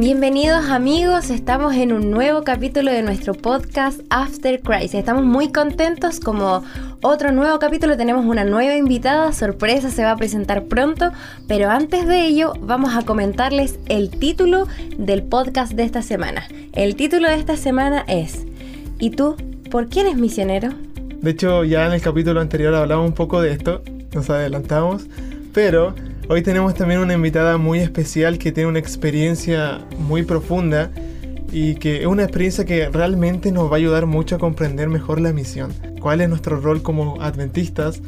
Bienvenidos amigos, estamos en un nuevo capítulo de nuestro podcast After Crisis. Estamos muy contentos como otro nuevo capítulo tenemos una nueva invitada, sorpresa se va a presentar pronto, pero antes de ello vamos a comentarles el título del podcast de esta semana. El título de esta semana es ¿Y tú por qué eres misionero? De hecho ya en el capítulo anterior hablamos un poco de esto, nos adelantamos, pero Hoy tenemos también una invitada muy especial que tiene una experiencia muy profunda y que es una experiencia que realmente nos va a ayudar mucho a comprender mejor la misión. ¿Cuál es nuestro rol como adventistas?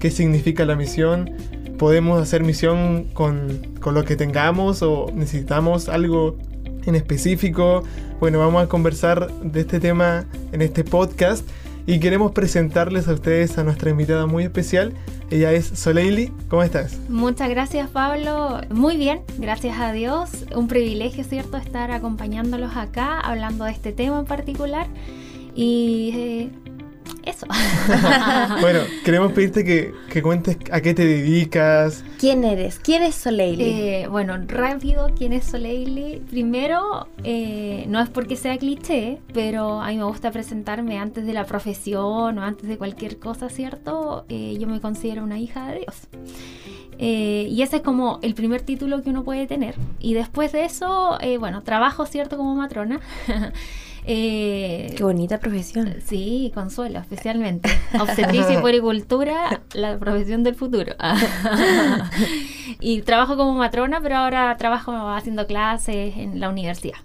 ¿Qué significa la misión? ¿Podemos hacer misión con, con lo que tengamos o necesitamos algo en específico? Bueno, vamos a conversar de este tema en este podcast y queremos presentarles a ustedes a nuestra invitada muy especial ella es Soleili. ¿Cómo estás? Muchas gracias, Pablo. Muy bien, gracias a Dios. Un privilegio, ¿cierto?, estar acompañándolos acá, hablando de este tema en particular. Y eh, eso. bueno, queremos pedirte que, cuentes a qué te dedicas. ¿Quién eres? ¿Quién es Soleili? Eh, bueno, rápido, ¿quién es Soleili? Primero, eh, no es porque sea cliché, pero a mí me gusta presentarme antes de la profesión o antes de cualquier cosa, ¿cierto? Eh, yo me considero una hija de Dios. y ese es como el primer título que uno puede tener. Y después de eso, bueno, trabajo, ¿cierto? Como matrona. Eh, Qué bonita profesión. Sí, consuelo, especialmente. Obstetricia y puericultura, la profesión del futuro. y trabajo como matrona, pero ahora trabajo haciendo clases en la universidad.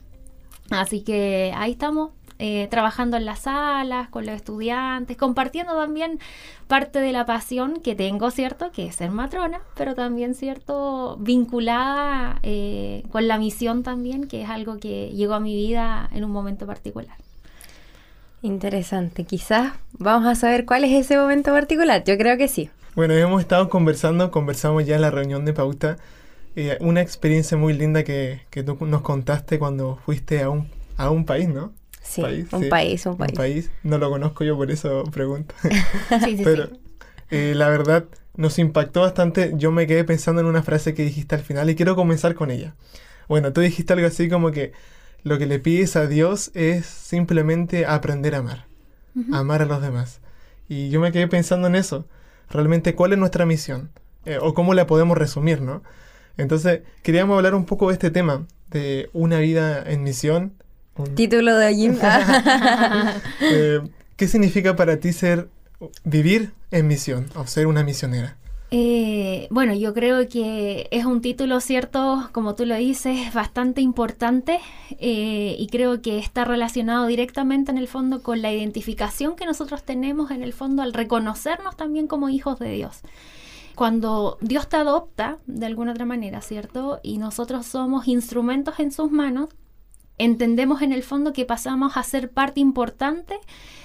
Así que ahí estamos, eh, trabajando en las salas, con los estudiantes, compartiendo también parte de la pasión que tengo, ¿cierto? Que es ser matrona, pero también, ¿cierto? Vinculada eh, con la misión también, que es algo que llegó a mi vida en un momento particular. Interesante, quizás vamos a saber cuál es ese momento particular, yo creo que sí. Bueno, hemos estado conversando, conversamos ya en la reunión de pauta, eh, una experiencia muy linda que, que tú nos contaste cuando fuiste a un, a un país, ¿no? Sí, un país, un país. Un país. No lo conozco yo, por eso pregunto. sí, sí, Pero eh, la verdad nos impactó bastante. Yo me quedé pensando en una frase que dijiste al final y quiero comenzar con ella. Bueno, tú dijiste algo así como que lo que le pides a Dios es simplemente aprender a amar. Amar a los demás. Y yo me quedé pensando en eso. Realmente, ¿cuál es nuestra misión? Eh, o cómo la podemos resumir, ¿no? Entonces, queríamos hablar un poco de este tema, de una vida en misión, Título de allí. Eh, ¿Qué significa para ti ser, vivir en misión o ser una misionera? Eh, bueno, yo creo que es un título, cierto, como tú lo dices, bastante importante eh, y creo que está relacionado directamente en el fondo con la identificación que nosotros tenemos en el fondo al reconocernos también como hijos de Dios. Cuando Dios te adopta de alguna otra manera, ¿cierto? Y nosotros somos instrumentos en sus manos, entendemos en el fondo que pasamos a ser parte importante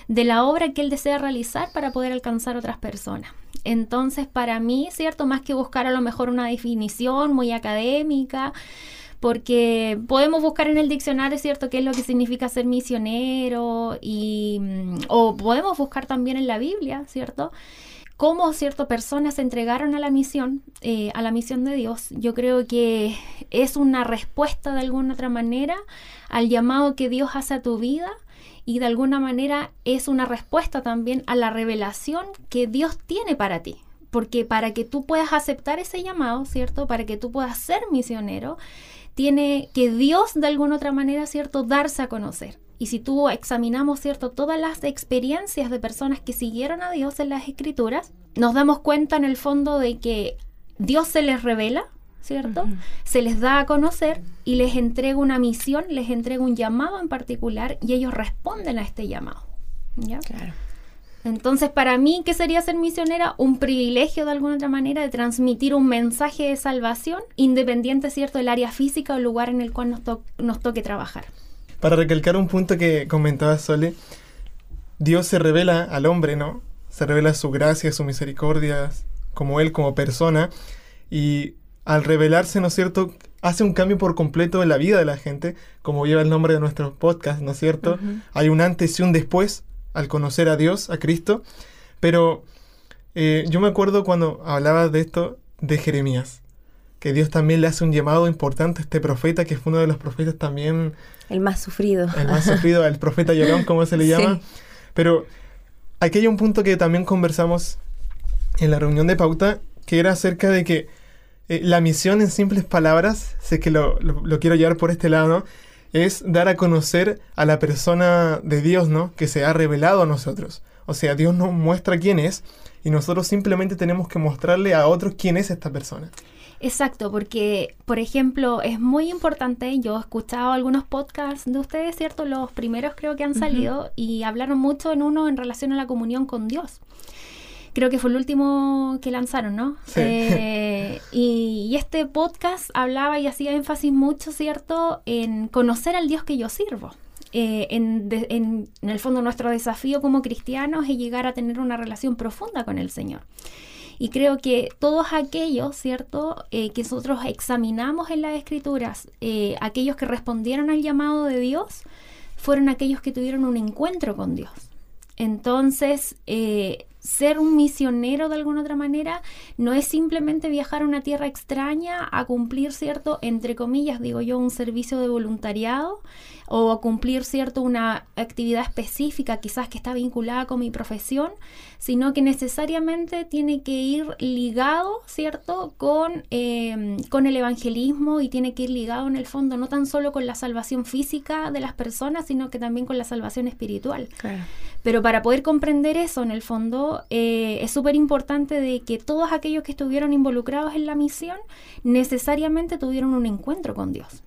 de la obra que Él desea realizar para poder alcanzar otras personas. Entonces, para mí, ¿cierto? Más que buscar a lo mejor una definición muy académica, porque podemos buscar en el diccionario, ¿cierto?, qué es lo que significa ser misionero, y, mm, o podemos buscar también en la Biblia, ¿cierto? Cómo ciertas personas se entregaron a la misión, eh, a la misión de Dios, yo creo que es una respuesta de alguna otra manera al llamado que Dios hace a tu vida y de alguna manera es una respuesta también a la revelación que Dios tiene para ti. Porque para que tú puedas aceptar ese llamado, ¿cierto? Para que tú puedas ser misionero, tiene que Dios de alguna otra manera, ¿cierto? Darse a conocer. Y si tú examinamos, ¿cierto?, todas las experiencias de personas que siguieron a Dios en las escrituras, nos damos cuenta en el fondo de que Dios se les revela, ¿cierto? Se les da a conocer y les entrega una misión, les entrega un llamado en particular y ellos responden a este llamado. ¿Ya? Claro. Entonces, para mí, ¿qué sería ser misionera? Un privilegio de alguna otra manera de transmitir un mensaje de salvación, independiente, ¿cierto?, del área física o lugar en el cual nos, nos toque trabajar. Para recalcar un punto que comentaba Sole, Dios se revela al hombre, ¿no? Se revela su gracia, su misericordia, como Él, como persona, y al revelarse, ¿no es cierto?, hace un cambio por completo en la vida de la gente, como lleva el nombre de nuestro podcast, ¿no es cierto? Hay un antes y un después al conocer a Dios, a Cristo, pero eh, yo me acuerdo cuando hablaba de esto de Jeremías, que Dios también le hace un llamado importante a este profeta, que fue uno de los profetas también... El más sufrido. El más sufrido, el profeta llorón, como se le llama. Pero aquí hay un punto que también conversamos en la reunión de pauta, que era acerca de que eh, la misión en simples palabras, sé que lo, lo, quiero llevar por este lado, ¿no? es dar a conocer a la persona de Dios, ¿no? Que se ha revelado a nosotros. O sea, Dios nos muestra quién es y nosotros simplemente tenemos que mostrarle a otros quién es esta persona. Exacto, porque, por ejemplo, es muy importante, yo he escuchado algunos podcasts de ustedes, ¿cierto? Los primeros creo que han salido y hablaron mucho en uno en relación a la comunión con Dios. Creo que fue el último que lanzaron, ¿no? Sí. Eh, y, y, este podcast hablaba y hacía énfasis mucho, ¿cierto?, en conocer al Dios que yo sirvo. Eh, en, de, en, en, el fondo nuestro desafío como cristianos es llegar a tener una relación profunda con el Señor. Y creo que todos aquellos, ¿cierto?, eh, que nosotros examinamos en las escrituras, eh, aquellos que respondieron al llamado de Dios, fueron aquellos que tuvieron un encuentro con Dios. Entonces, eh, ser un misionero de alguna otra manera no es simplemente viajar a una tierra extraña a cumplir cierto, entre comillas, digo yo, un servicio de voluntariado o a cumplir cierto una actividad específica quizás que está vinculada con mi profesión, sino que necesariamente tiene que ir ligado, ¿cierto?, con, eh, con el evangelismo y tiene que ir ligado en el fondo no tan solo con la salvación física de las personas, sino que también con la salvación espiritual. Claro. Pero para poder comprender eso, en el fondo, eh, es súper importante de que todos aquellos que estuvieron involucrados en la misión necesariamente tuvieron un encuentro con Dios.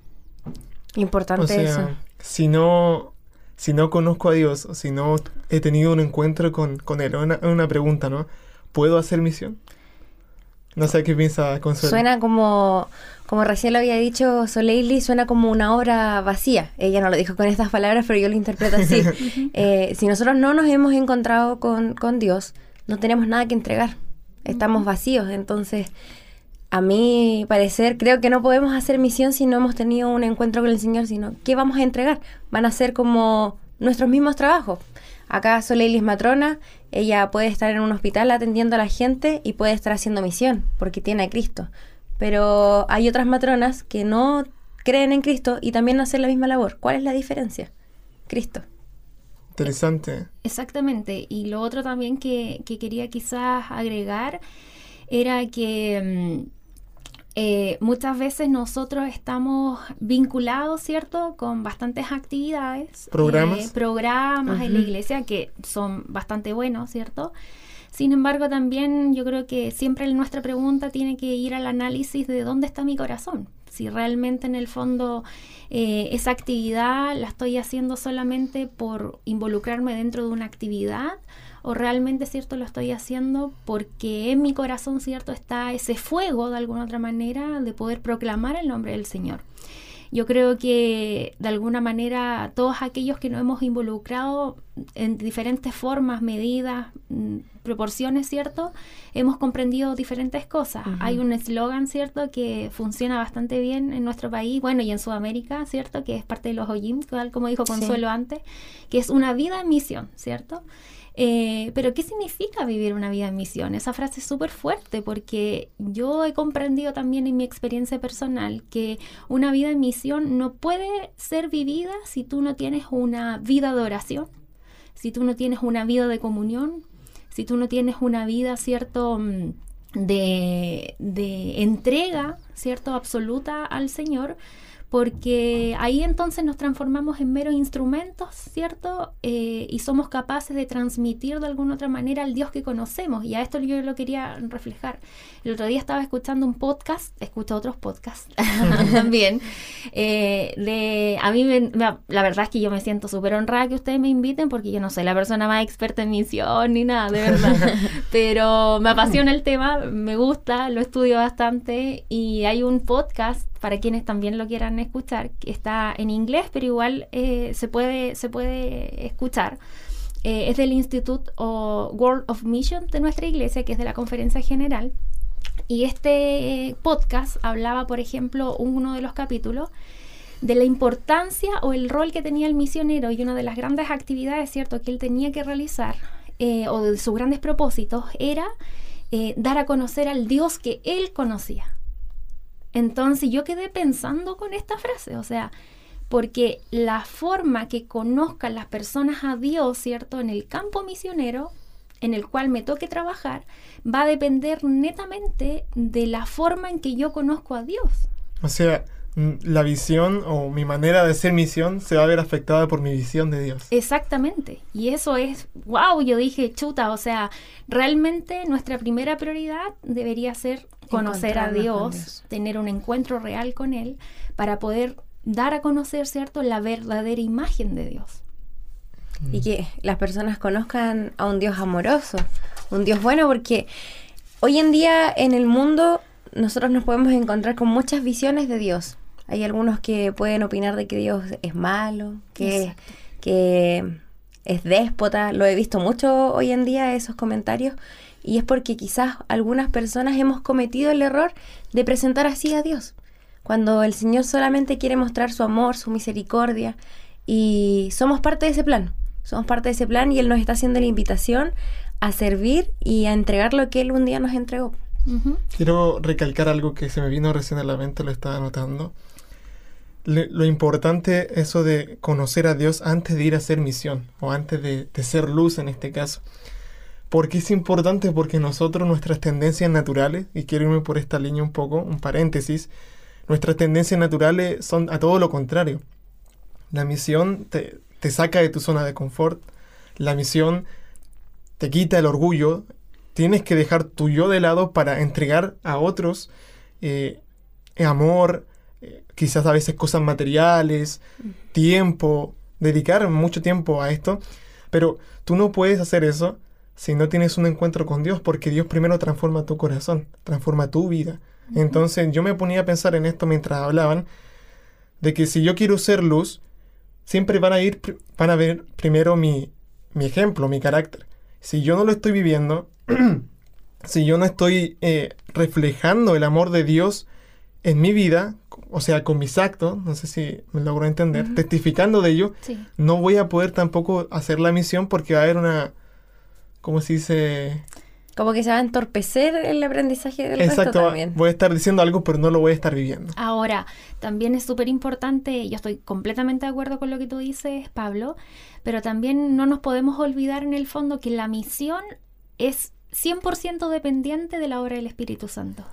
Importante o sea, eso. Si no, si no conozco a Dios, o si no he tenido un encuentro con, con Él, una, una pregunta, ¿no? ¿Puedo hacer misión? No sé qué piensa Consuelo. Suena como, como recién lo había dicho Soleili, suena como una obra vacía. Ella no lo dijo con estas palabras, pero yo lo interpreto así. eh, si nosotros no nos hemos encontrado con, con Dios, no tenemos nada que entregar. Estamos vacíos. Entonces, a mi parecer, creo que no podemos hacer misión si no hemos tenido un encuentro con el Señor, sino ¿qué vamos a entregar? Van a ser como nuestros mismos trabajos. Acá Soleili es matrona, ella puede estar en un hospital atendiendo a la gente y puede estar haciendo misión, porque tiene a Cristo. Pero hay otras matronas que no creen en Cristo y también hacen la misma labor. ¿Cuál es la diferencia? Cristo. Interesante. Exactamente. Y lo otro también que, que quería quizás agregar era que... Eh, muchas veces nosotros estamos vinculados, ¿cierto?, con bastantes actividades, programas, eh, programas uh -huh. en la iglesia que son bastante buenos, ¿cierto? Sin embargo, también yo creo que siempre nuestra pregunta tiene que ir al análisis de dónde está mi corazón. Si realmente en el fondo eh, esa actividad la estoy haciendo solamente por involucrarme dentro de una actividad o realmente cierto lo estoy haciendo porque en mi corazón cierto está ese fuego de alguna otra manera de poder proclamar el nombre del Señor. Yo creo que de alguna manera todos aquellos que nos hemos involucrado en diferentes formas, medidas, proporciones, ¿cierto? Hemos comprendido diferentes cosas. Uh -huh. Hay un eslogan, ¿cierto?, que funciona bastante bien en nuestro país, bueno, y en Sudamérica, ¿cierto?, que es parte de los OYIM, como dijo Consuelo sí. antes, que es una vida en misión, ¿cierto? Eh, pero ¿qué significa vivir una vida en misión? Esa frase es súper fuerte porque yo he comprendido también en mi experiencia personal que una vida en misión no puede ser vivida si tú no tienes una vida de oración, si tú no tienes una vida de comunión, si tú no tienes una vida, ¿cierto? De, de entrega, ¿cierto? Absoluta al Señor porque ahí entonces nos transformamos en meros instrumentos, ¿cierto? Eh, y somos capaces de transmitir de alguna otra manera al Dios que conocemos. Y a esto yo lo quería reflejar. El otro día estaba escuchando un podcast, escucho otros podcasts también. Eh, de, a mí, me, la verdad es que yo me siento súper honrada que ustedes me inviten porque yo no soy la persona más experta en misión ni nada, de verdad. Pero me apasiona el tema, me gusta, lo estudio bastante y hay un podcast para quienes también lo quieran escuchar, que está en inglés, pero igual eh, se, puede, se puede escuchar. Eh, es del Institute World of Mission de nuestra iglesia, que es de la conferencia general. Y este podcast hablaba, por ejemplo, uno de los capítulos de la importancia o el rol que tenía el misionero y una de las grandes actividades, ¿cierto?, que él tenía que realizar, eh, o de sus grandes propósitos, era dar a conocer al Dios que él conocía. Entonces yo quedé pensando con esta frase, o sea, porque la forma que conozcan las personas a Dios, ¿cierto? En el campo misionero, en el cual me toque trabajar, va a depender netamente de la forma en que yo conozco a Dios. O sea, la visión o mi manera de ser misión se va a ver afectada por mi visión de Dios. Exactamente. Y eso es, wow, yo dije, chuta, o sea, realmente nuestra primera prioridad debería ser conocer a Dios, tener un encuentro real con Él, para poder dar a conocer, ¿cierto?, la verdadera imagen de Dios. Y que las personas conozcan a un Dios amoroso, un Dios bueno, porque hoy en día en el mundo nosotros nos podemos encontrar con muchas visiones de Dios. Hay algunos que pueden opinar de que Dios es malo, que, que es déspota. Lo he visto mucho hoy en día, esos comentarios. Y es porque quizás algunas personas hemos cometido el error de presentar así a Dios. Cuando el Señor solamente quiere mostrar su amor, su misericordia. Y somos parte de ese plan. Somos parte de ese plan y Él nos está haciendo la invitación a servir y a entregar lo que Él un día nos entregó. Quiero recalcar algo que se me vino recién a la mente, lo estaba notando. lo importante eso de conocer a Dios antes de ir a hacer misión o antes de, ser luz en este caso. ¿Por qué es importante? Porque nosotros, nuestras tendencias naturales, y quiero irme por esta línea un poco, un paréntesis, nuestras tendencias naturales son a todo lo contrario. La misión te, te saca de tu zona de confort, la misión te quita el orgullo, tienes que dejar tu yo de lado para entregar a otros eh, amor, eh, quizás a veces cosas materiales, tiempo, dedicar mucho tiempo a esto, pero tú no puedes hacer eso si no tienes un encuentro con Dios, porque Dios primero transforma tu corazón, transforma tu vida. Entonces yo me ponía a pensar en esto mientras hablaban, de que si yo quiero ser luz, siempre van a ir, van a ver primero mi, mi ejemplo, mi carácter. Si yo no lo estoy viviendo, si yo no estoy eh, reflejando el amor de Dios en mi vida, o sea, con mis actos, no sé si me logro entender, testificando de ello, no voy a poder tampoco hacer la misión porque va a haber una, ¿cómo se dice? Como que se va a entorpecer el aprendizaje del Exacto, también. voy a estar diciendo algo, pero no lo voy a estar viviendo. Ahora, también es súper importante, yo estoy completamente de acuerdo con lo que tú dices, Pablo, pero también no nos podemos olvidar en el fondo que la misión es 100% dependiente de la obra del Espíritu Santo.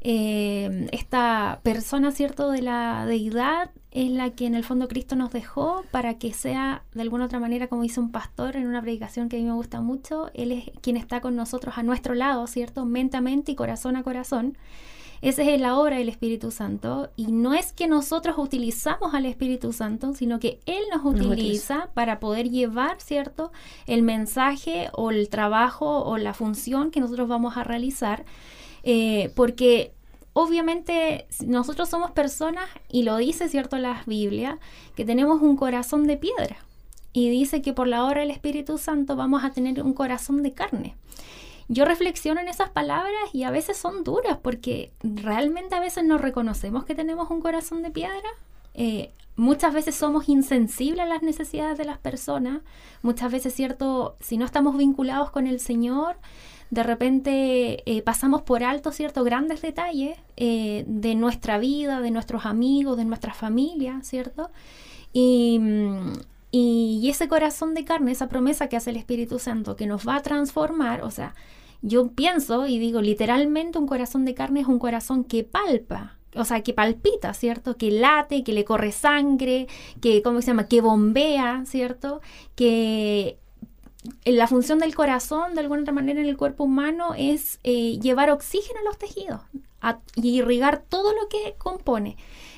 Eh, esta persona, ¿cierto?, de la deidad es la que en el fondo Cristo nos dejó para que sea de alguna otra manera, como dice un pastor en una predicación que a mí me gusta mucho, Él es quien está con nosotros a nuestro lado, ¿cierto?, mente a mente y corazón a corazón. Esa es la obra del Espíritu Santo y no es que nosotros utilizamos al Espíritu Santo, sino que Él nos utiliza para poder llevar, ¿cierto?, el mensaje o el trabajo o la función que nosotros vamos a realizar, eh, porque obviamente nosotros somos personas, y lo dice, ¿cierto?, la Biblia, que tenemos un corazón de piedra. Y dice que por la obra del Espíritu Santo vamos a tener un corazón de carne yo reflexiono en esas palabras y a veces son duras porque realmente a veces no reconocemos que tenemos un corazón de piedra. Eh, muchas veces somos insensibles a las necesidades de las personas. Muchas veces, cierto, si no estamos vinculados con el Señor, de repente eh, pasamos por alto ciertos grandes detalles eh, de nuestra vida, de nuestros amigos, de nuestra familia, ¿cierto? Y, y, ese corazón de carne, esa promesa que hace el Espíritu Santo, que nos va a transformar, o sea, yo pienso y digo, literalmente un corazón de carne es un corazón que palpa, o sea, que palpita, ¿cierto? Que late, que le corre sangre, que, ¿cómo se llama? Que bombea, ¿cierto? Que la función del corazón, de alguna otra manera, en el cuerpo humano es eh, llevar oxígeno a los tejidos y irrigar todo lo que compone.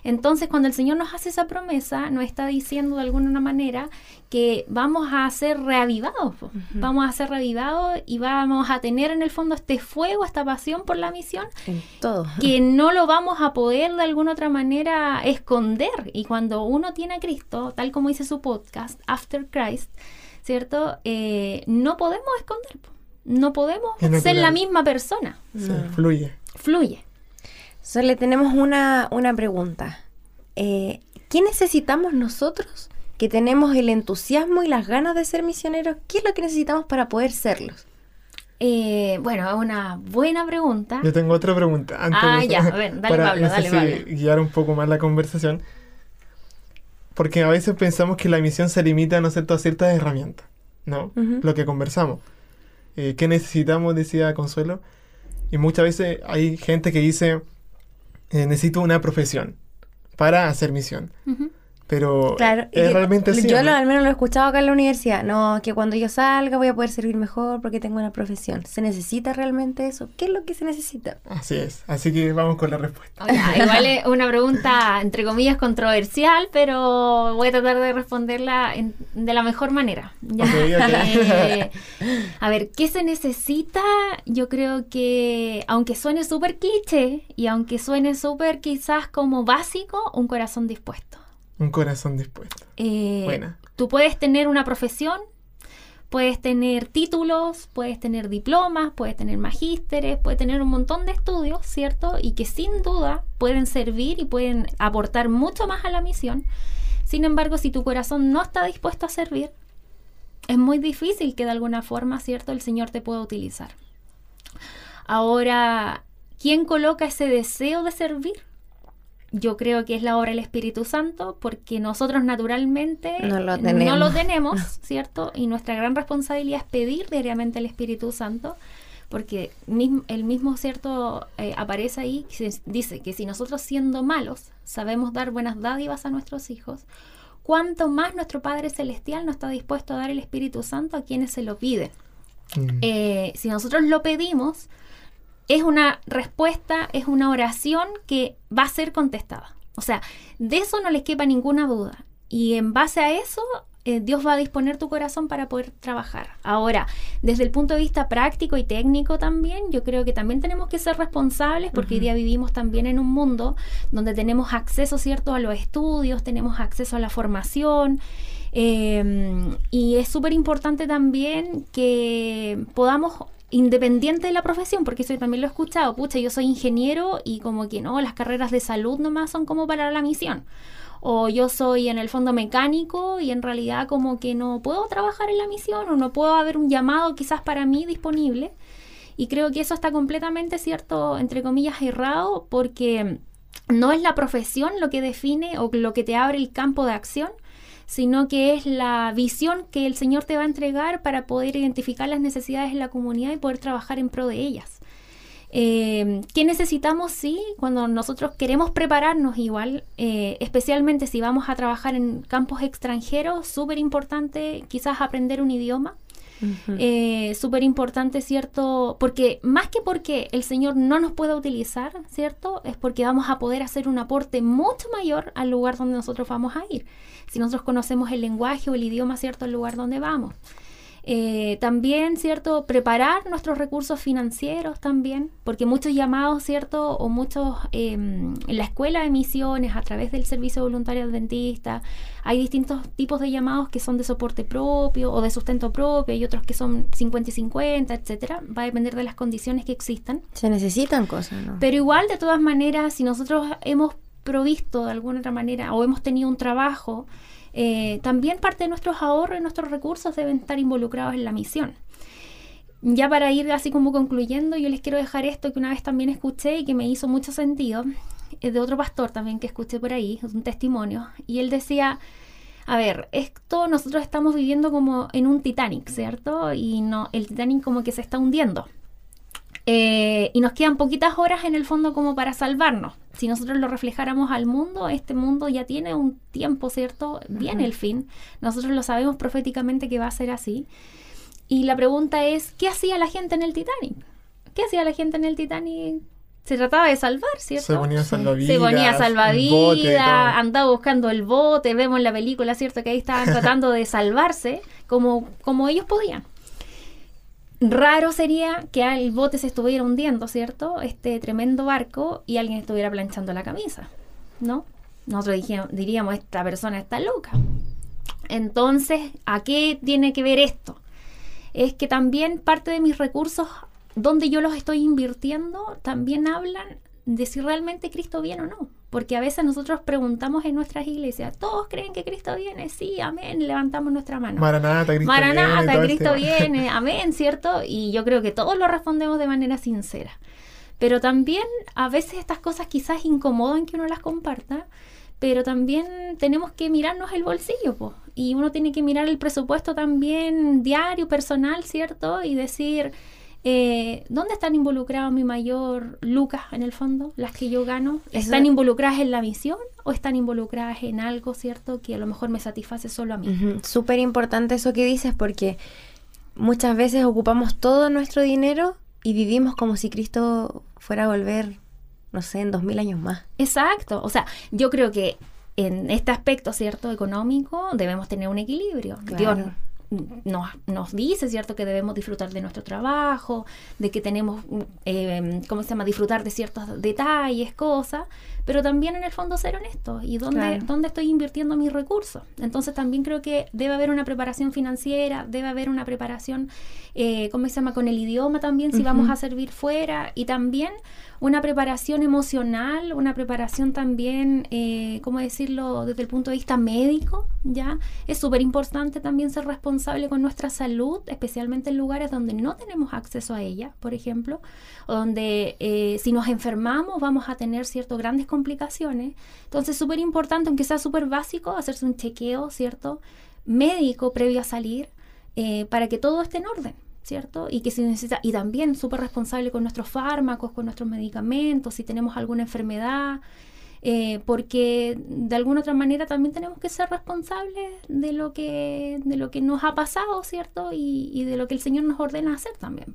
Entonces, cuando el Señor nos hace esa promesa, nos está diciendo de alguna manera que vamos a ser reavivados, vamos a ser reavivados y vamos a tener en el fondo este fuego, esta pasión por la misión, todo. que no lo vamos a poder de alguna otra manera esconder. Y cuando uno tiene a Cristo, tal como dice su podcast, After Christ, ¿cierto? Eh, no podemos esconder, no podemos ser la misma persona. fluye. Fluye. Solo le tenemos una, una pregunta. Eh, ¿Qué necesitamos nosotros que tenemos el entusiasmo y las ganas de ser misioneros? ¿Qué es lo que necesitamos para poder serlos? Eh, bueno, es una buena pregunta. Yo tengo otra pregunta. Antes Ah, de- ya, a ver, dale, para, Pablo, no sé dale, si Pablo. guiar un poco más la conversación. Porque a veces pensamos que la misión se limita ¿no es cierto? a ciertas herramientas, ¿no? Lo que conversamos. Eh, ¿Qué necesitamos? Decía Consuelo. Y muchas veces hay gente que dice, eh, necesito una profesión para hacer misión. Pero Claro, y es realmente así. Yo ¿o no? lo- al menos lo he escuchado acá en la universidad. No, que cuando yo salga voy a poder servir mejor porque tengo una profesión. ¿Se necesita realmente eso? ¿Qué es lo que se necesita? Así es. Así que vamos con la respuesta. Sea, igual es una pregunta, entre comillas, controversial, pero voy a tratar de responderla en- de la mejor manera. Eh, a ver, ¿qué se necesita? Yo creo que, aunque suene súper cliché y aunque suene súper quizás como básico, un corazón dispuesto. Un corazón dispuesto. Eh, Buena. Tú puedes tener una profesión, puedes tener títulos, puedes tener diplomas, puedes tener magísteres, puedes tener un montón de estudios, ¿cierto? Y que sin duda pueden servir y pueden aportar mucho más a la misión. Sin embargo, si tu corazón no está dispuesto a servir, es muy difícil que de alguna forma, ¿cierto?, el Señor te pueda utilizar. Ahora, ¿quién coloca ese deseo de servir? Yo creo que es la obra del Espíritu Santo, porque nosotros naturalmente No lo no tenemos. lo tenemos, ¿cierto? Y nuestra gran responsabilidad es pedir diariamente al Espíritu Santo, porque el mismo, ¿cierto? Eh, aparece ahí, que se- dice que si nosotros siendo malos sabemos dar buenas dádivas a nuestros hijos, cuánto más nuestro Padre Celestial no está dispuesto a dar el Espíritu Santo a quienes se lo piden. Mm. Eh, si nosotros lo pedimos, es una respuesta, es una oración que va a ser contestada. O sea, de eso no les quepa ninguna duda. Y en base a eso, eh, Dios va a disponer tu corazón para poder trabajar. Ahora, desde el punto de vista práctico y técnico también, yo creo que también tenemos que ser responsables porque hoy día vivimos también en un mundo donde tenemos acceso, ¿cierto?, a los estudios, tenemos acceso a la formación. eh, y es súper importante también que podamos independiente de la profesión, porque eso también lo he escuchado, pucha, yo soy ingeniero y como que no, las carreras de salud nomás son como para la misión. O yo soy en el fondo mecánico y en realidad como que no puedo trabajar en la misión o no puedo haber un llamado quizás para mí disponible. Y creo que eso está completamente cierto, entre comillas, errado, porque no es la profesión lo que define o lo que te abre el campo de acción, sino que es la visión que el Señor te va a entregar para poder identificar las necesidades de la comunidad y poder trabajar en pro de ellas. Eh, ¿Qué necesitamos? Sí, cuando nosotros queremos prepararnos igual, eh, especialmente si vamos a trabajar en campos extranjeros, súper importante quizás aprender un idioma. Eh, súper importante, ¿cierto? Porque más que porque el Señor no nos pueda utilizar, ¿cierto? Es porque vamos a poder hacer un aporte mucho mayor al lugar donde nosotros vamos a ir. Si nosotros conocemos el lenguaje o el idioma, ¿cierto? El lugar donde vamos. Eh, también, ¿cierto? Preparar nuestros recursos financieros también, porque muchos llamados, ¿cierto? O muchos eh, en la escuela de misiones, a través del servicio voluntario adventista, hay distintos tipos de llamados que son de soporte propio o de sustento propio y otros que son 50 y 50, etcétera. Va a depender de las condiciones que existan. Se necesitan cosas, ¿no? Pero igual, de todas maneras, si nosotros hemos provisto de alguna otra manera o hemos tenido un trabajo, eh, también parte de nuestros ahorros y nuestros recursos deben estar involucrados en la misión. Ya para ir así como concluyendo, yo les quiero dejar esto que una vez también escuché y que me hizo mucho sentido, es de otro pastor también que escuché por ahí, un testimonio, y él decía, a ver, esto nosotros estamos viviendo como en un Titanic, ¿cierto? Y no, el Titanic como que se está hundiendo. Eh, y nos quedan poquitas horas en el fondo como para salvarnos. Si nosotros lo reflejáramos al mundo, este mundo ya tiene un tiempo, ¿cierto? Viene el fin. Nosotros lo sabemos proféticamente que va a ser así. Y la pregunta es, ¿qué hacía la gente en el Titanic? ¿Qué hacía la gente en el Titanic? Se trataba de salvar, ¿cierto? Se ponía salvavidas. Se ponía salvavidas, andaba buscando el bote, vemos en la película, ¿cierto? Que ahí estaban tratando de salvarse como, como ellos podían. Raro sería que el bote se estuviera hundiendo, ¿cierto? Este tremendo barco y alguien estuviera planchando la camisa, ¿no? Nosotros dijimos- diríamos, esta persona está loca. Entonces, ¿a qué tiene que ver esto? Es que también parte de mis recursos, donde yo los estoy invirtiendo, también hablan de si realmente Cristo viene o no. Porque a veces nosotros preguntamos en nuestras iglesias, ¿todos creen que Cristo viene? Sí, amén, levantamos nuestra mano. Maranata, Cristo Maranata, viene. el Cristo viene, amén, ¿cierto? Y yo creo que todos lo respondemos de manera sincera. Pero también a veces estas cosas quizás incomodan que uno las comparta, pero también tenemos que mirarnos el bolsillo, po. y uno tiene que mirar el presupuesto también diario, personal, ¿cierto? Y decir, eh, ¿dónde están involucrados mi mayor lucas en el fondo? Las que yo gano, Eso- ¿están involucradas en la misión o están involucradas en algo, ¿cierto? Que a lo mejor me satisface solo a mí. Ujú, Súper importante eso que dices porque muchas veces ocupamos todo nuestro dinero y vivimos como si Cristo fuera a volver, no sé, en dos mil años más. Exacto, o sea, yo creo que en este aspecto, ¿cierto? Económico, debemos tener un equilibrio. Claro. Dios nos, nos dice, ¿cierto? Que debemos disfrutar de nuestro trabajo, de que tenemos, eh, ¿cómo se llama? Disfrutar de ciertos detalles, cosas, pero también en el fondo ser honesto y dónde, Claro. dónde estoy invirtiendo mis recursos. Entonces también creo que debe haber una preparación financiera, debe haber una preparación, eh, ¿cómo se llama? Con el idioma también, si vamos a servir fuera y también una preparación emocional, una preparación también, eh, ¿cómo decirlo?, desde el punto de vista médico, ¿ya? Es súper importante también ser responsable con nuestra salud, especialmente en lugares donde no tenemos acceso a ella, por ejemplo, o donde eh, si nos enfermamos vamos a tener cierto grandes complicaciones. Entonces, súper importante, aunque sea súper básico, hacerse un chequeo, ¿cierto?, médico previo a salir, eh, para que todo esté en orden. ¿Cierto? Y que si necesita, y también súper responsable con nuestros fármacos, con nuestros medicamentos, si tenemos alguna enfermedad, eh, porque de alguna otra manera también tenemos que ser responsables de lo que, de lo que nos ha pasado, ¿cierto? Y, y de lo que el Señor nos ordena hacer también.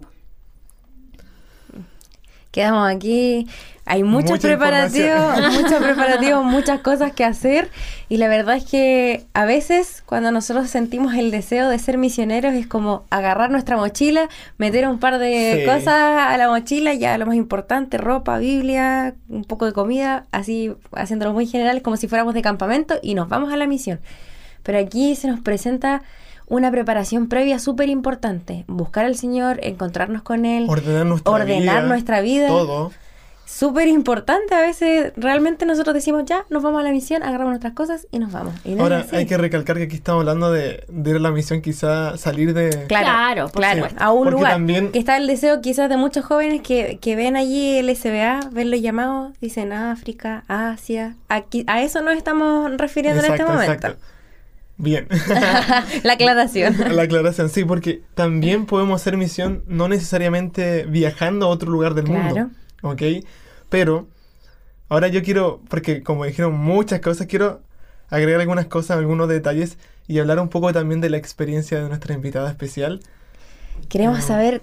Quedamos aquí, hay muchos Mucha preparativos, muchos preparativos, muchas cosas que hacer y la verdad es que a veces cuando nosotros sentimos el deseo de ser misioneros es como agarrar nuestra mochila, meter un par de Sí. cosas a la mochila, ya lo más importante, ropa, Biblia, un poco de comida, así haciéndolo muy general, como si fuéramos de campamento y nos vamos a la misión. Pero aquí se nos presenta una preparación previa súper importante, buscar al Señor, encontrarnos con Él, Ordenar nuestra ordenar vida. nuestra vida. Todo. Súper importante, a veces realmente nosotros decimos ya, nos vamos a la misión, agarramos nuestras cosas y nos vamos. Y no es Ahora, hay que recalcar que aquí estamos hablando de, de ir a la misión, quizá salir de... Claro, Claro, a un Porque lugar. también- Que está el deseo quizás de muchos jóvenes que, que ven allí el SBA, ven los llamados, dicen África, Asia. Aquí, a eso nos estamos refiriendo en este momento. Bien. la aclaración. La aclaración, sí, porque también podemos hacer misión no necesariamente viajando a otro lugar del Claro. mundo. ¿Ok? Pero ahora yo quiero, porque como dijeron muchas cosas, quiero agregar algunas cosas, algunos detalles y hablar un poco también de la experiencia de nuestra invitada especial. Queremos saber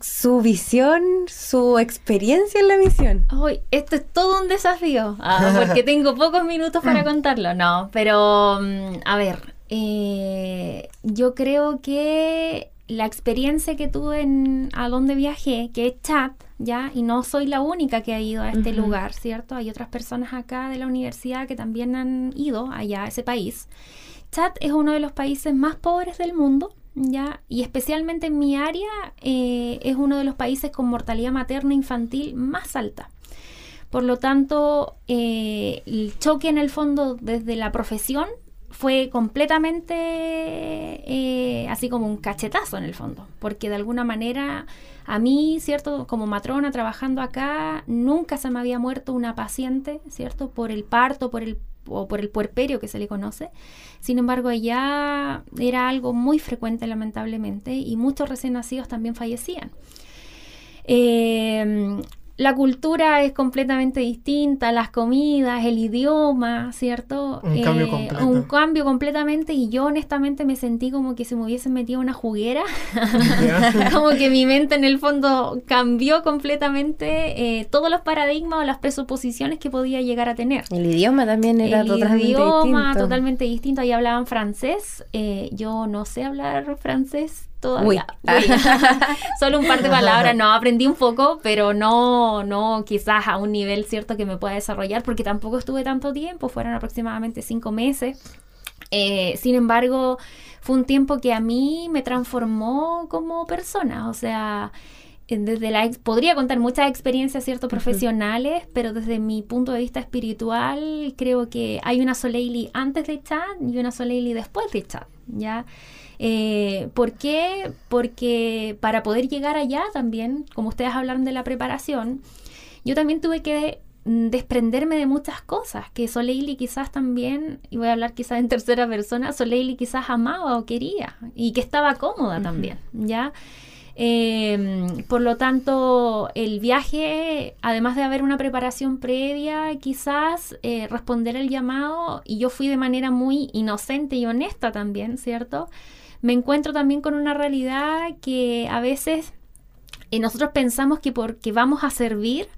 su visión, su experiencia en la misión. Hoy, esto es todo un desafío, ah, porque tengo pocos minutos para contarlo. No, pero mm, a ver, eh, yo creo que la experiencia que tuve en a donde viajé, que es Chad, ya, y no soy la única que ha ido a este lugar, ¿cierto? Hay otras personas acá de la universidad que también han ido allá a ese país. Chad es uno de los países más pobres del mundo, ¿ya? Y especialmente en mi área eh, es uno de los países con mortalidad materna infantil más alta. Por lo tanto, eh, el choque en el fondo desde la profesión fue completamente eh, así como un cachetazo en el fondo, porque de alguna manera a mí, ¿cierto? Como matrona trabajando acá, nunca se me había muerto una paciente, ¿cierto? Por el parto, por el o por el puerperio que se le conoce. Sin embargo, allá era algo muy frecuente, lamentablemente, y muchos recién nacidos también fallecían. Eh, la cultura es completamente distinta, las comidas, el idioma, ¿cierto? Un cambio completo. Un cambio completamente y yo honestamente me sentí como que se me hubiesen metido una juguera, como que mi mente en el fondo cambió completamente eh, todos los paradigmas o las presuposiciones que podía llegar a tener. El idioma también era el totalmente idioma distinto. totalmente distinto. Ahí hablaban francés. eh, yo no sé hablar francés todavía. Uy. Uy. Solo un par de palabras. No, aprendí un poco, pero no, no quizás a un nivel cierto que me pueda desarrollar, porque tampoco estuve tanto tiempo. Fueron aproximadamente cinco meses. Eh, sin embargo, fue un tiempo que a mí me transformó como persona. O sea, desde la podría contar muchas experiencias cierto profesionales pero desde mi punto de vista espiritual creo que hay una Soleili antes de Chad y una Soleili después de Chad ya eh, ¿Por qué? Porque para poder llegar allá también, como ustedes hablaron de la preparación, yo también tuve que mm, desprenderme de muchas cosas que Soleili quizás también, y voy a hablar quizás en tercera persona, Soleili quizás amaba o quería y que estaba cómoda también, ¿ya? Em, por lo tanto, el viaje, además de haber una preparación previa, quizás eh, responder el llamado, y yo fui de manera muy inocente y honesta también, ¿cierto? Me encuentro también con una realidad que a veces eh, nosotros pensamos que porque vamos a servir,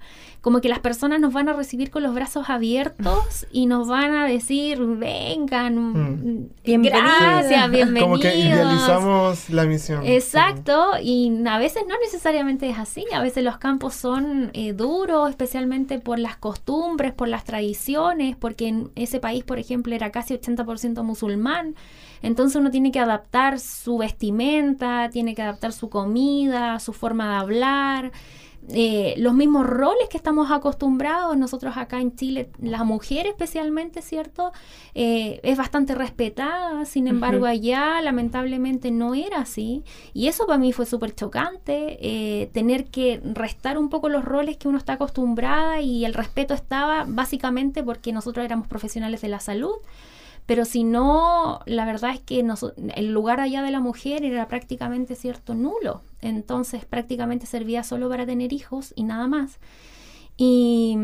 como que las personas nos van a recibir con los brazos abiertos y nos van a decir, vengan, mm. gracias, bienvenidos. Como que idealizamos la misión. Exacto, y a veces no necesariamente es así, a veces los campos son eh, duros, especialmente por las costumbres, por las tradiciones, porque en ese país, por ejemplo, era casi 80% musulmán. Entonces uno tiene que adaptar su vestimenta, tiene que adaptar su comida, su forma de hablar. Eh, los mismos roles que estamos acostumbrados nosotros acá en Chile, la mujer especialmente, ¿cierto? Eh, es bastante respetada, sin embargo allá lamentablemente no era así y eso para mí fue súper chocante, eh, tener que restar un poco los roles que uno está acostumbrada y el respeto estaba básicamente porque nosotros éramos profesionales de la salud pero si no, la verdad es que el lugar allá de la mujer era prácticamente cierto nulo. Entonces prácticamente servía solo para tener hijos y nada más. Y,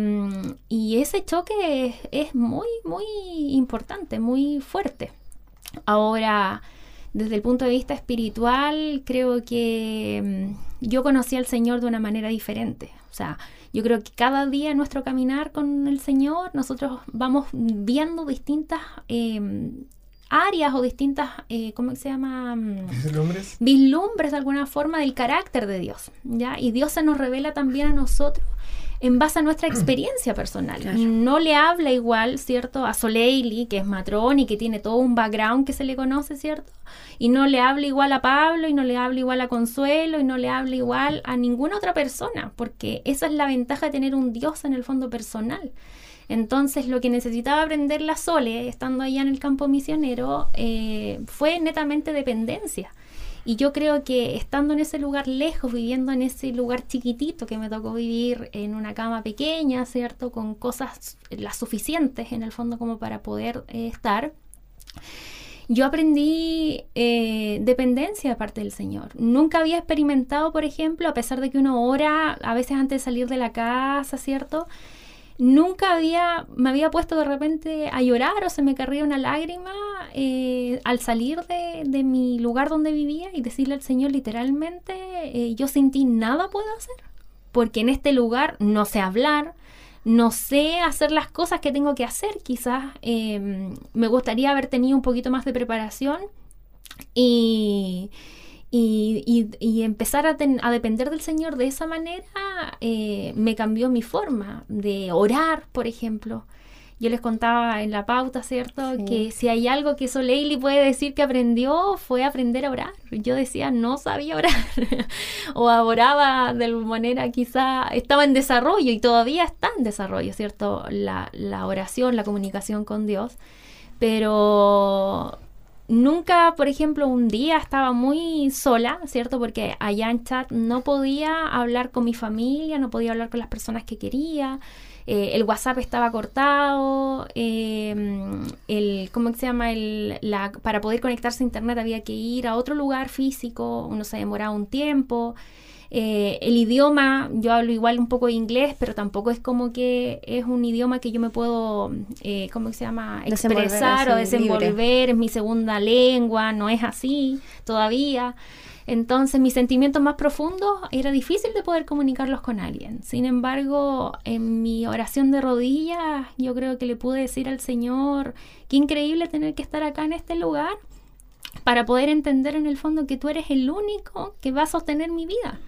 ese choque es, muy, muy importante, muy fuerte. Ahora, desde el punto de vista espiritual, creo que mm, yo conocí al Señor de una manera diferente. O sea, yo creo que cada día en nuestro caminar con el Señor, nosotros vamos viendo distintas em, áreas o distintas, eh, ¿cómo se llama? Vislumbres. Vislumbres de alguna forma del carácter de Dios, ¿ya? Y Dios se nos revela también a nosotros en base a nuestra experiencia personal. No le habla igual, ¿cierto? A Soleili, que es matrón y que tiene todo un background que se le conoce, ¿cierto? Y no le habla igual a Pablo, y no le habla igual a Consuelo, y no le habla igual a ninguna otra persona, porque esa es la ventaja de tener un Dios en el fondo personal. Entonces lo que necesitaba aprender la Sole, estando allá en el campo misionero, eh, fue netamente dependencia. Y yo creo que estando en ese lugar lejos, viviendo en ese lugar chiquitito que me tocó vivir en una cama pequeña, ¿cierto? Con cosas las suficientes en el fondo como para poder eh, estar. Yo aprendí eh, dependencia de parte del Señor. Nunca había experimentado, por ejemplo, a pesar de que uno ora a veces antes de salir de la casa, ¿cierto? Nunca había, me había puesto de repente a llorar o se me carría una lágrima eh, al salir de, mi lugar donde vivía y decirle al Señor literalmente, eh, yo sin ti nada puedo hacer, porque en este lugar no sé hablar, no sé hacer las cosas que tengo que hacer, quizás em, me gustaría haber tenido un poquito más de preparación y y, empezar a, depender del Señor de esa manera eh, me cambió mi forma de orar, por ejemplo. Yo les contaba en la pauta, ¿cierto? Que si hay algo que Soleili puede decir que aprendió fue aprender a orar. Yo decía, no sabía orar. o oraba de manera quizá, estaba en desarrollo y todavía está en desarrollo, ¿cierto? La, la oración, la comunicación con Dios. Pero nunca, por ejemplo, un día estaba muy sola, ¿cierto? Porque allá en chat no podía hablar con mi familia, no podía hablar con las personas que quería. Eh, el WhatsApp estaba cortado, em, el, ¿cómo se llama? El, la, para poder conectarse a Internet había que ir a otro lugar físico, uno se demoraba un tiempo. Eh, el idioma, yo hablo igual un poco de inglés, pero tampoco es como que es un idioma que yo me puedo, eh, ¿cómo se llama? Expresar o desenvolver, es mi segunda lengua, no es así todavía. Entonces, mis sentimientos más profundos era difícil de poder comunicarlos con alguien. Sin embargo, en mi oración de rodillas, yo creo que le pude decir al Señor, qué increíble tener que estar acá en este lugar para poder entender en el fondo que tú eres el único que va a sostener mi vida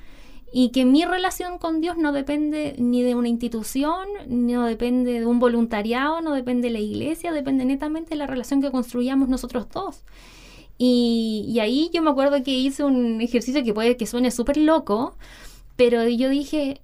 y que mi relación con Dios no depende ni de una institución, no depende de un voluntariado, no depende de la iglesia, depende netamente de la relación que construyamos nosotros dos. Y, ahí yo me acuerdo que hice un ejercicio que puede que suene súper loco, pero yo dije,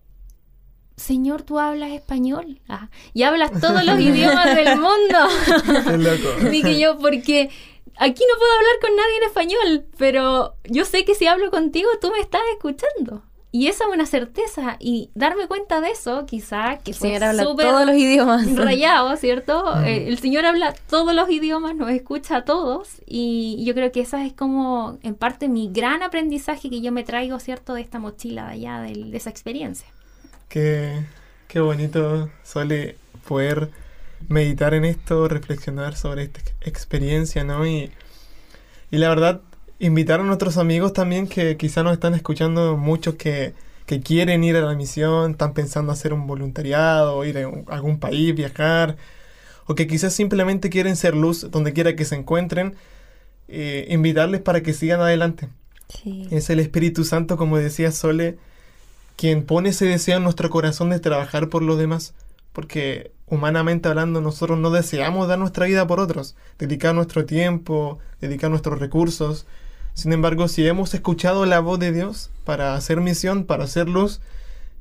Señor, tú hablas español ah, y hablas todos los idiomas del mundo. Qué loco. Dije yo, porque aquí no puedo hablar con nadie en español, pero yo sé que si hablo contigo, tú me estás escuchando. Y esa es una certeza. Y darme cuenta de eso, quizá que el Señor habla todos los idiomas. Rayado, ¿cierto? Eh, el Señor habla todos los idiomas, nos escucha a todos. Y yo creo que esa es como, en parte, mi gran aprendizaje que yo me traigo, ¿cierto? De esta mochila de allá, de, de esa experiencia. Qué, qué bonito suele poder meditar en esto, reflexionar sobre esta experiencia, ¿no? Y, y la verdad, invitar a nuestros amigos también que quizá nos están escuchando muchos que, que quieren ir a la misión, están pensando hacer un voluntariado, ir a, algún país, viajar, o que quizás simplemente quieren ser luz donde quiera que se encuentren, eh, invitarles para que sigan adelante. Es el Espíritu Santo, como decía Sole, quien pone ese deseo en nuestro corazón de trabajar por los demás, porque humanamente hablando nosotros no deseamos dar nuestra vida por otros, dedicar nuestro tiempo, dedicar nuestros recursos, sin embargo, si hemos escuchado la voz de Dios para hacer misión, para hacer luz,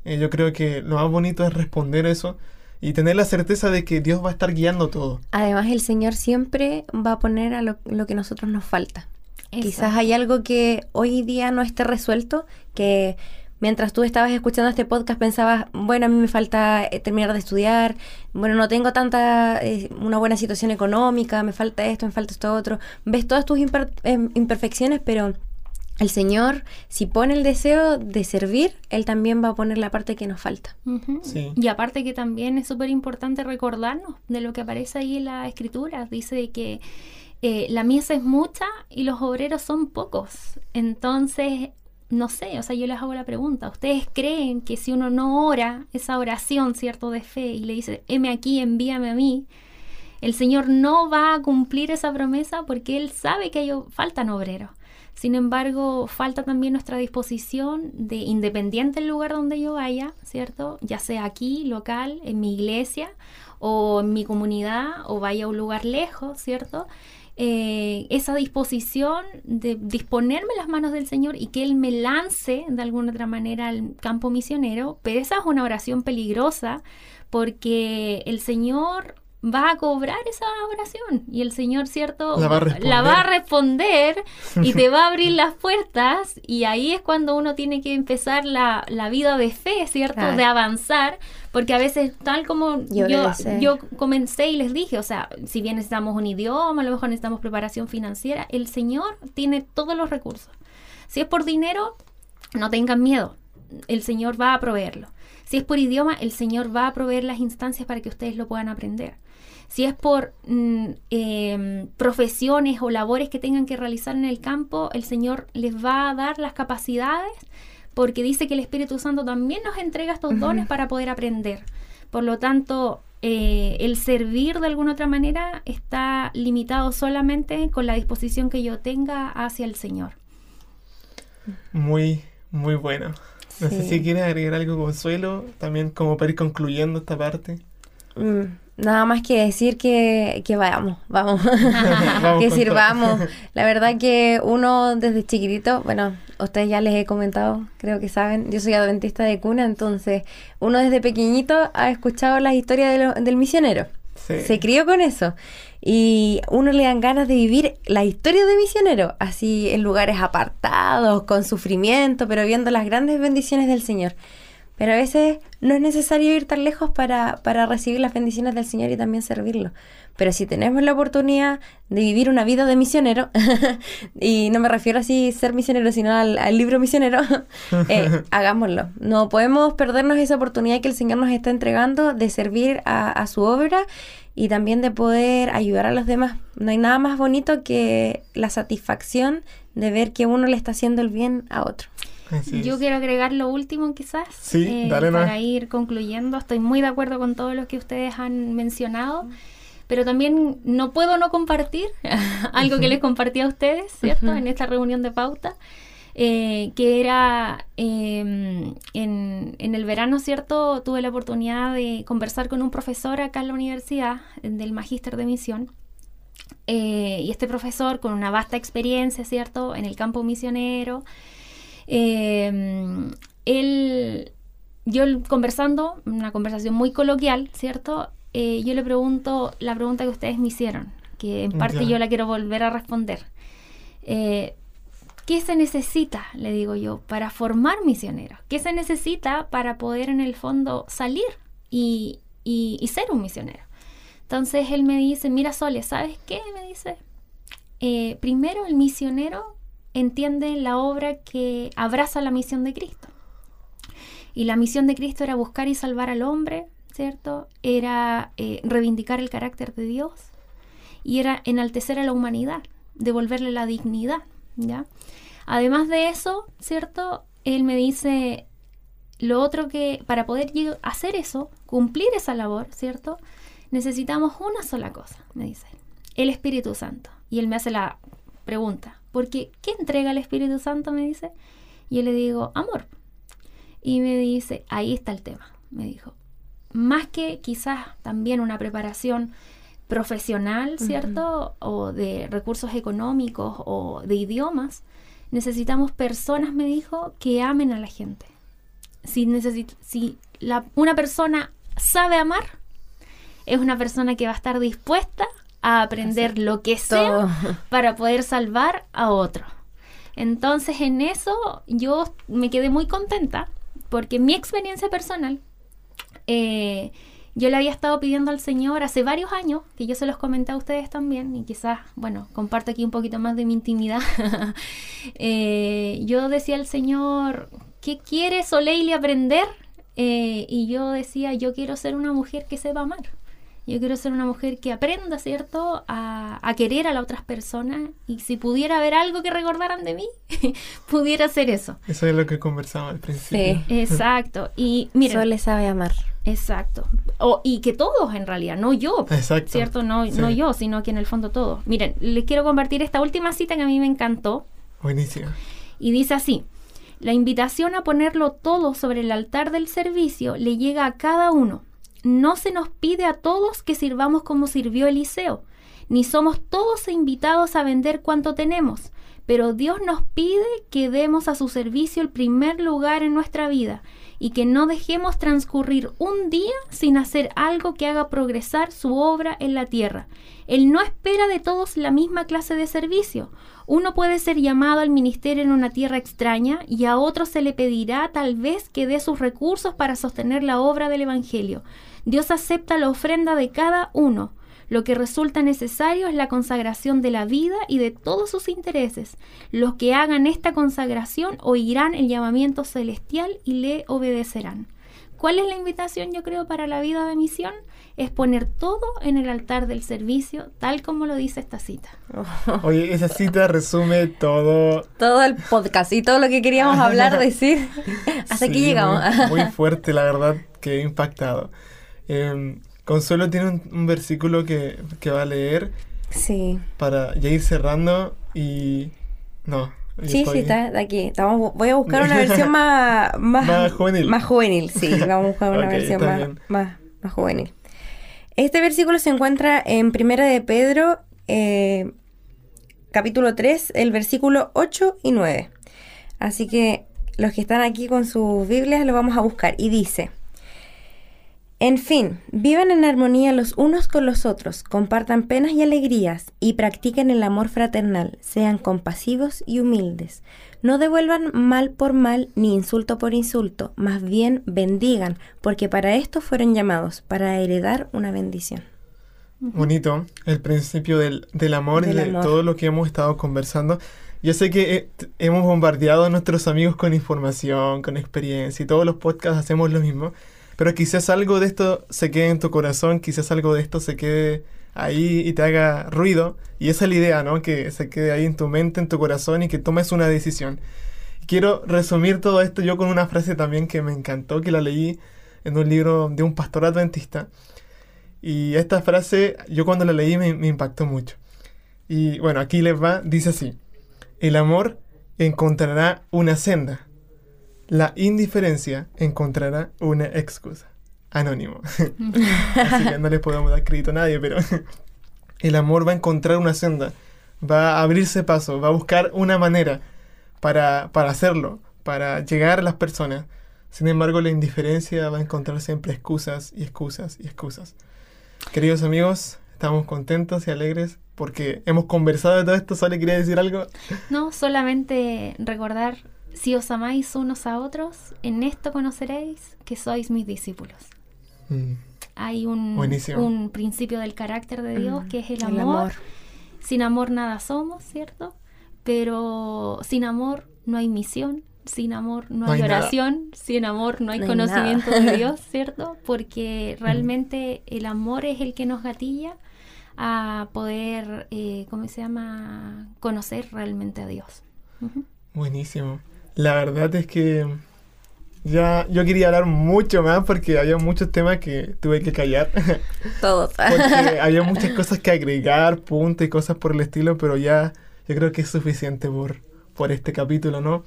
eh, yo creo que lo más bonito es responder eso y tener la certeza de que Dios va a estar guiando todo. Además, el Señor siempre va a poner a lo, que nosotros nos falta. Quizás hay algo que hoy día no esté resuelto, que mientras tú estabas escuchando este podcast pensabas, bueno, a mí me falta eh, terminar de estudiar, bueno, no tengo tanta, eh, una buena situación económica, me falta esto, me falta esto otro. Ves todas tus em, imperfecciones, pero el Señor, si pone el deseo de servir, Él también va a poner la parte que nos falta. Y aparte que también es súper importante recordarnos de lo que aparece ahí en la escritura. Dice que eh, la mies es mucha y los obreros son pocos. Entonces no sé, o sea, yo les hago la pregunta, ¿ustedes creen que si uno no ora esa oración, cierto, de fe y le dice, heme aquí, envíame a mí, el Señor no va a cumplir esa promesa porque Él sabe que hay, faltan obreros? Sin embargo, falta también nuestra disposición de, independiente del lugar donde yo vaya, ¿cierto? Ya sea aquí, local, en mi iglesia o en mi comunidad o vaya a un lugar lejos, ¿cierto? Eh, esa disposición de disponerme las manos del Señor y que Él me lance de alguna otra manera al campo misionero, pero esa es una oración peligrosa porque el Señor va a cobrar esa oración y el Señor, ¿cierto? La va a responder, y te va a abrir las puertas y ahí es cuando uno tiene que empezar la, vida de fe, ¿cierto? De avanzar, porque a veces tal como yo, yo, comencé y les dije, o sea, si bien necesitamos un idioma, a lo mejor necesitamos preparación financiera, el Señor tiene todos los recursos. Si es por dinero, no tengan miedo, el Señor va a proveerlo. Si es por idioma, el Señor va a proveer las instancias para que ustedes lo puedan aprender si es por mm, em, profesiones o labores que tengan que realizar en el campo, el Señor les va a dar las capacidades porque dice que el Espíritu Santo también nos entrega estos dones para poder aprender. Por lo tanto, eh, el servir de alguna otra manera está limitado solamente con la disposición que yo tenga hacia el Señor. Muy, muy bueno. No sé si quieres agregar algo, Consuelo, también como para ir concluyendo esta parte. Mm, Nada más que decir que, que vamos, vamos, que sirvamos. La verdad que uno desde chiquitito, bueno, ustedes ya les he comentado, creo que saben, yo soy adventista de cuna, entonces uno desde pequeñito ha escuchado las historias del misionero. Se crió con eso. Y uno le dan ganas de vivir la historia de misionero, así en lugares apartados, con sufrimiento, pero viendo las grandes bendiciones del Señor. Pero a veces no es necesario ir tan lejos para, para recibir las bendiciones del Señor y también servirlo. Pero si tenemos la oportunidad de vivir una vida de misionero, y no me refiero así ser misionero, sino al, libro misionero, eh, hagámoslo. No podemos perdernos esa oportunidad que el Señor nos está entregando de servir a, a su obra y también de poder ayudar a los demás. No hay nada más bonito que la satisfacción de ver que uno le está haciendo el bien a otro. Yo quiero agregar lo último quizás sí, eh, para ir concluyendo. Estoy muy de acuerdo con todo lo que ustedes han mencionado, pero también no puedo no compartir algo que les compartí a ustedes, ¿cierto? En esta reunión de pauta. Eh, que era em, en, en, el verano, ¿cierto? Tuve la oportunidad de conversar con un profesor acá en la universidad del Magíster de Misión. Eh, y este profesor con una vasta experiencia, ¿cierto? En el campo misionero, Em, él, yo conversando, una conversación muy coloquial, ¿cierto? Eh, yo le pregunto la pregunta que ustedes me hicieron, que en parte Ya. yo la quiero volver a responder. Eh, ¿Qué se necesita, le digo yo, para formar misioneros? ¿Qué se necesita para poder en el fondo salir y, y- y ser un misionero? Entonces él me dice, mira Sole, ¿sabes qué? Me dice, eh, primero el misionero entiende la obra que abraza la misión de Cristo. Y la misión de Cristo era buscar y salvar al hombre, ¿cierto? Era eh, reivindicar el carácter de Dios y era enaltecer a la humanidad, devolverle la dignidad, ¿ya? Además de eso, ¿cierto? Él me dice, lo otro que, para poder hacer eso, cumplir esa labor, ¿cierto? Necesitamos una sola cosa, me dice, el Espíritu Santo. Y él me hace la pregunta, porque ¿qué entrega el Espíritu Santo? Me dice. Y yo le digo, amor. Y me dice, ahí está el tema, me dijo. Más que quizás también una preparación profesional, ¿cierto? O de recursos económicos o de idiomas, necesitamos personas, me dijo, que amen a la gente. Si, si la- una persona sabe amar, es una persona que va a estar dispuesta a aprender lo que sea Todo. para poder salvar a otro. Entonces en eso yo me quedé muy contenta porque mi experiencia personal, eh, yo le había estado pidiendo al Señor hace varios años, que yo se los comenté a ustedes también, y quizás, bueno, comparto aquí un poquito más de mi intimidad. Eh, yo decía al Señor, ¿qué quiere Soleil aprender? Eh, y yo decía, yo quiero ser una mujer que sepa amar. Yo quiero ser una mujer que aprenda, ¿cierto?, a, a querer a las otras personas. Y si pudiera haber algo que recordaran de mí, pudiera ser eso. Eso es lo que conversamos al principio. Sí. Exacto. Y miren, Sole sabe amar. exacto. O, y que todos en realidad, no yo. Exacto. ¿Cierto? No, Sí. no yo, sino que en el fondo todos. Miren, les quiero compartir esta última cita que a mí me encantó. Buenísimo. Y dice así, la invitación a ponerlo todo sobre el altar del servicio le llega a cada uno. No se nos pide a todos que sirvamos como sirvió Eliseo, ni somos todos invitados a vender cuanto tenemos, pero Dios nos pide que demos a su servicio el primer lugar en nuestra vida y que no dejemos transcurrir un día sin hacer algo que haga progresar su obra en la tierra. Él no espera de todos la misma clase de servicio. Uno puede ser llamado al ministerio en una tierra extraña y a otro se le pedirá tal vez que dé sus recursos para sostener la obra del Evangelio. Dios acepta la ofrenda de cada uno. Lo que resulta necesario es la consagración de la vida y de todos sus intereses. Los que hagan esta consagración oirán el llamamiento celestial y le obedecerán. ¿Cuál es la invitación, yo creo, para la vida de misión? Es poner todo en el altar del servicio, tal como lo dice esta cita. Oye, esa cita resume todo. Todo el podcast y todo lo que queríamos hablar, decir. Hasta aquí llegamos. Muy, muy fuerte, la verdad, que he impactado. Eh, Consuelo tiene un, un versículo que, que va a leer sí. para ya ir cerrando y... No. Sí, estoy- sí, está de aquí. Estamos, voy a buscar una versión más, más, Más juvenil. Más juvenil, sí. Vamos a buscar una versión más, más, más juvenil. Este versículo se encuentra en Primera de Pedro, eh, capítulo 3, el versículo 8 y 9. Así que los que están aquí con sus Biblias lo vamos a buscar. Y dice, en fin, vivan en armonía los unos con los otros, compartan penas y alegrías y practiquen el amor fraternal, sean compasivos y humildes. No devuelvan mal por mal ni insulto por insulto, más bien bendigan, porque para esto fueron llamados, para heredar una bendición. Bonito, el principio del, del amor Del y de amor. todo lo que hemos estado conversando. Yo sé que eh, hemos bombardeado a nuestros amigos con información, con experiencia y todos los podcasts hacemos lo mismo, pero quizás algo de esto se quede en tu corazón, quizás algo de esto se quede ahí y te haga ruido y esa es la idea, ¿no? Que se quede ahí en tu mente, en tu corazón y que tomes una decisión. Quiero resumir todo esto yo con una frase también que me encantó, que la leí en un libro de un pastor adventista. Y esta frase, yo cuando la leí me, impactó mucho. Y bueno, aquí les va, dice así. El amor encontrará una senda. La indiferencia encontrará una excusa. Anónimo. Así que no le podemos dar crédito a nadie, pero el amor va a encontrar una senda. Va a abrirse paso, va a buscar una manera para, para hacerlo, para llegar a las personas. Sin embargo, la indiferencia va a encontrar siempre excusas y excusas y excusas. Queridos amigos, estamos contentos y alegres porque hemos conversado de todo esto. ¿Sole quería decir algo? No, solamente recordar, si os amáis unos a otros, en esto conoceréis que sois mis discípulos. Mm, Hay un, principio del carácter de Dios Mm, que es el el amor. Sin amor nada somos, ¿cierto? Pero sin amor no hay misión, sin amor no, No hay hay nada. oración, sin amor no hay No hay conocimiento nada. de Dios, ¿cierto? Porque realmente el amor es el que nos gatilla a poder, eh, ¿cómo se llama? Conocer realmente a Dios. Buenísimo. La verdad es que ya yo quería hablar mucho más porque había muchos temas que tuve que callar. Todos. Porque había muchas cosas que agregar, puntos y cosas por el estilo, pero ya yo creo que es suficiente por, por este capítulo, ¿no?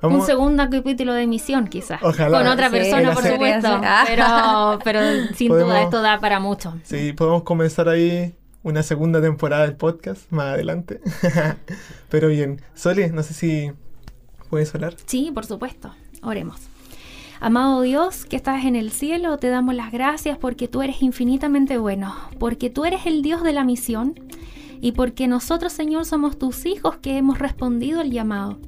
Un segundo capítulo de misión, quizás. Ojalá. Con otra Sí, persona, por supuesto. Ah. Pero, pero sin Podemos- duda esto da para mucho. Sí, podemos comenzar ahí una segunda temporada del podcast más adelante. pero bien, Soli, no sé si puedes hablar. Sí, por supuesto. Oremos. Amado Dios, que estás en el cielo, te damos las gracias porque tú eres infinitamente bueno, porque tú eres el Dios de la misión y porque nosotros, Señor, somos tus hijos que hemos respondido al llamado.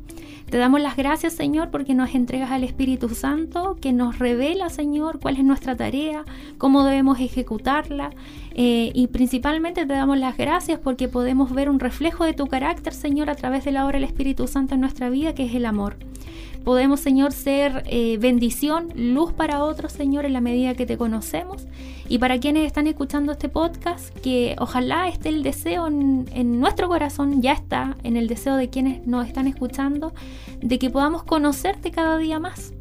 Te damos las gracias, Señor, porque nos entregas al Espíritu Santo, que nos revela, Señor, cuál es nuestra tarea, cómo debemos ejecutarla. eh, y principalmente te damos las gracias porque podemos ver un reflejo de tu carácter, Señor, a través de la obra del Espíritu Santo en nuestra vida, que es el amor. Podemos, Señor, ser eh, bendición, luz para otros, Señor, en la medida que te conocemos. Y para quienes están escuchando este podcast, que ojalá esté el deseo en, en nuestro corazón, ya está, en el deseo de quienes nos están escuchando, de que podamos conocerte cada día más.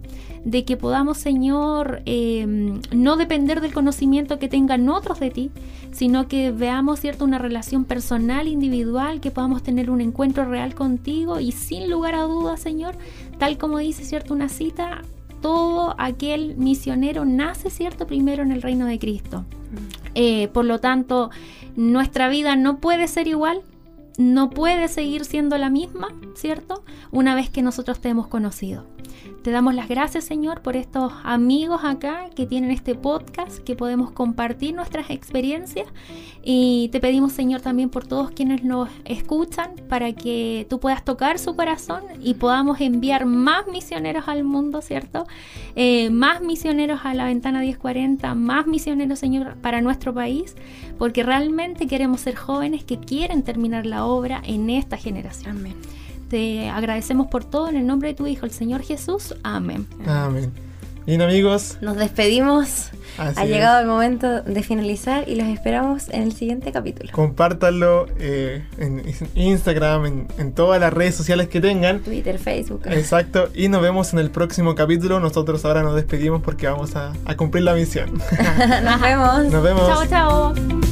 De que podamos, Señor, eh, no depender del conocimiento que tengan otros de ti, sino que veamos, ¿cierto?, una relación personal, individual, que podamos tener un encuentro real contigo y sin lugar a dudas, Señor, tal como dice, ¿cierto?, una cita, todo aquel misionero nace, ¿cierto?, primero en el reino de Cristo. Eh, por lo tanto, nuestra vida no puede ser igual, no puede seguir siendo la misma, ¿cierto? Una vez que nosotros te hemos conocido. Te damos las gracias, Señor, por estos amigos acá que tienen este podcast, que podemos compartir nuestras experiencias. Y te pedimos, Señor, también por todos quienes nos escuchan, para que tú puedas tocar su corazón y podamos enviar más misioneros al mundo, ¿cierto? Eh, más misioneros a la ventana 1040, más misioneros, Señor, para nuestro país, porque realmente queremos ser jóvenes que quieren terminar la obra en esta generación. Amén. Te agradecemos por todo en el nombre de tu Hijo, el Señor Jesús. Amén. Amén. Bien amigos, Nos despedimos. así ha es. llegado el momento de finalizar y los esperamos en el siguiente capítulo. compártanlo eh, en Instagram, en, en todas las redes sociales que tengan. Twitter, Facebook. Exacto, y nos vemos en el próximo capítulo. Nosotros ahora nos despedimos porque vamos a, a cumplir la misión. Nos vemos. Nos vemos. Chao, chao.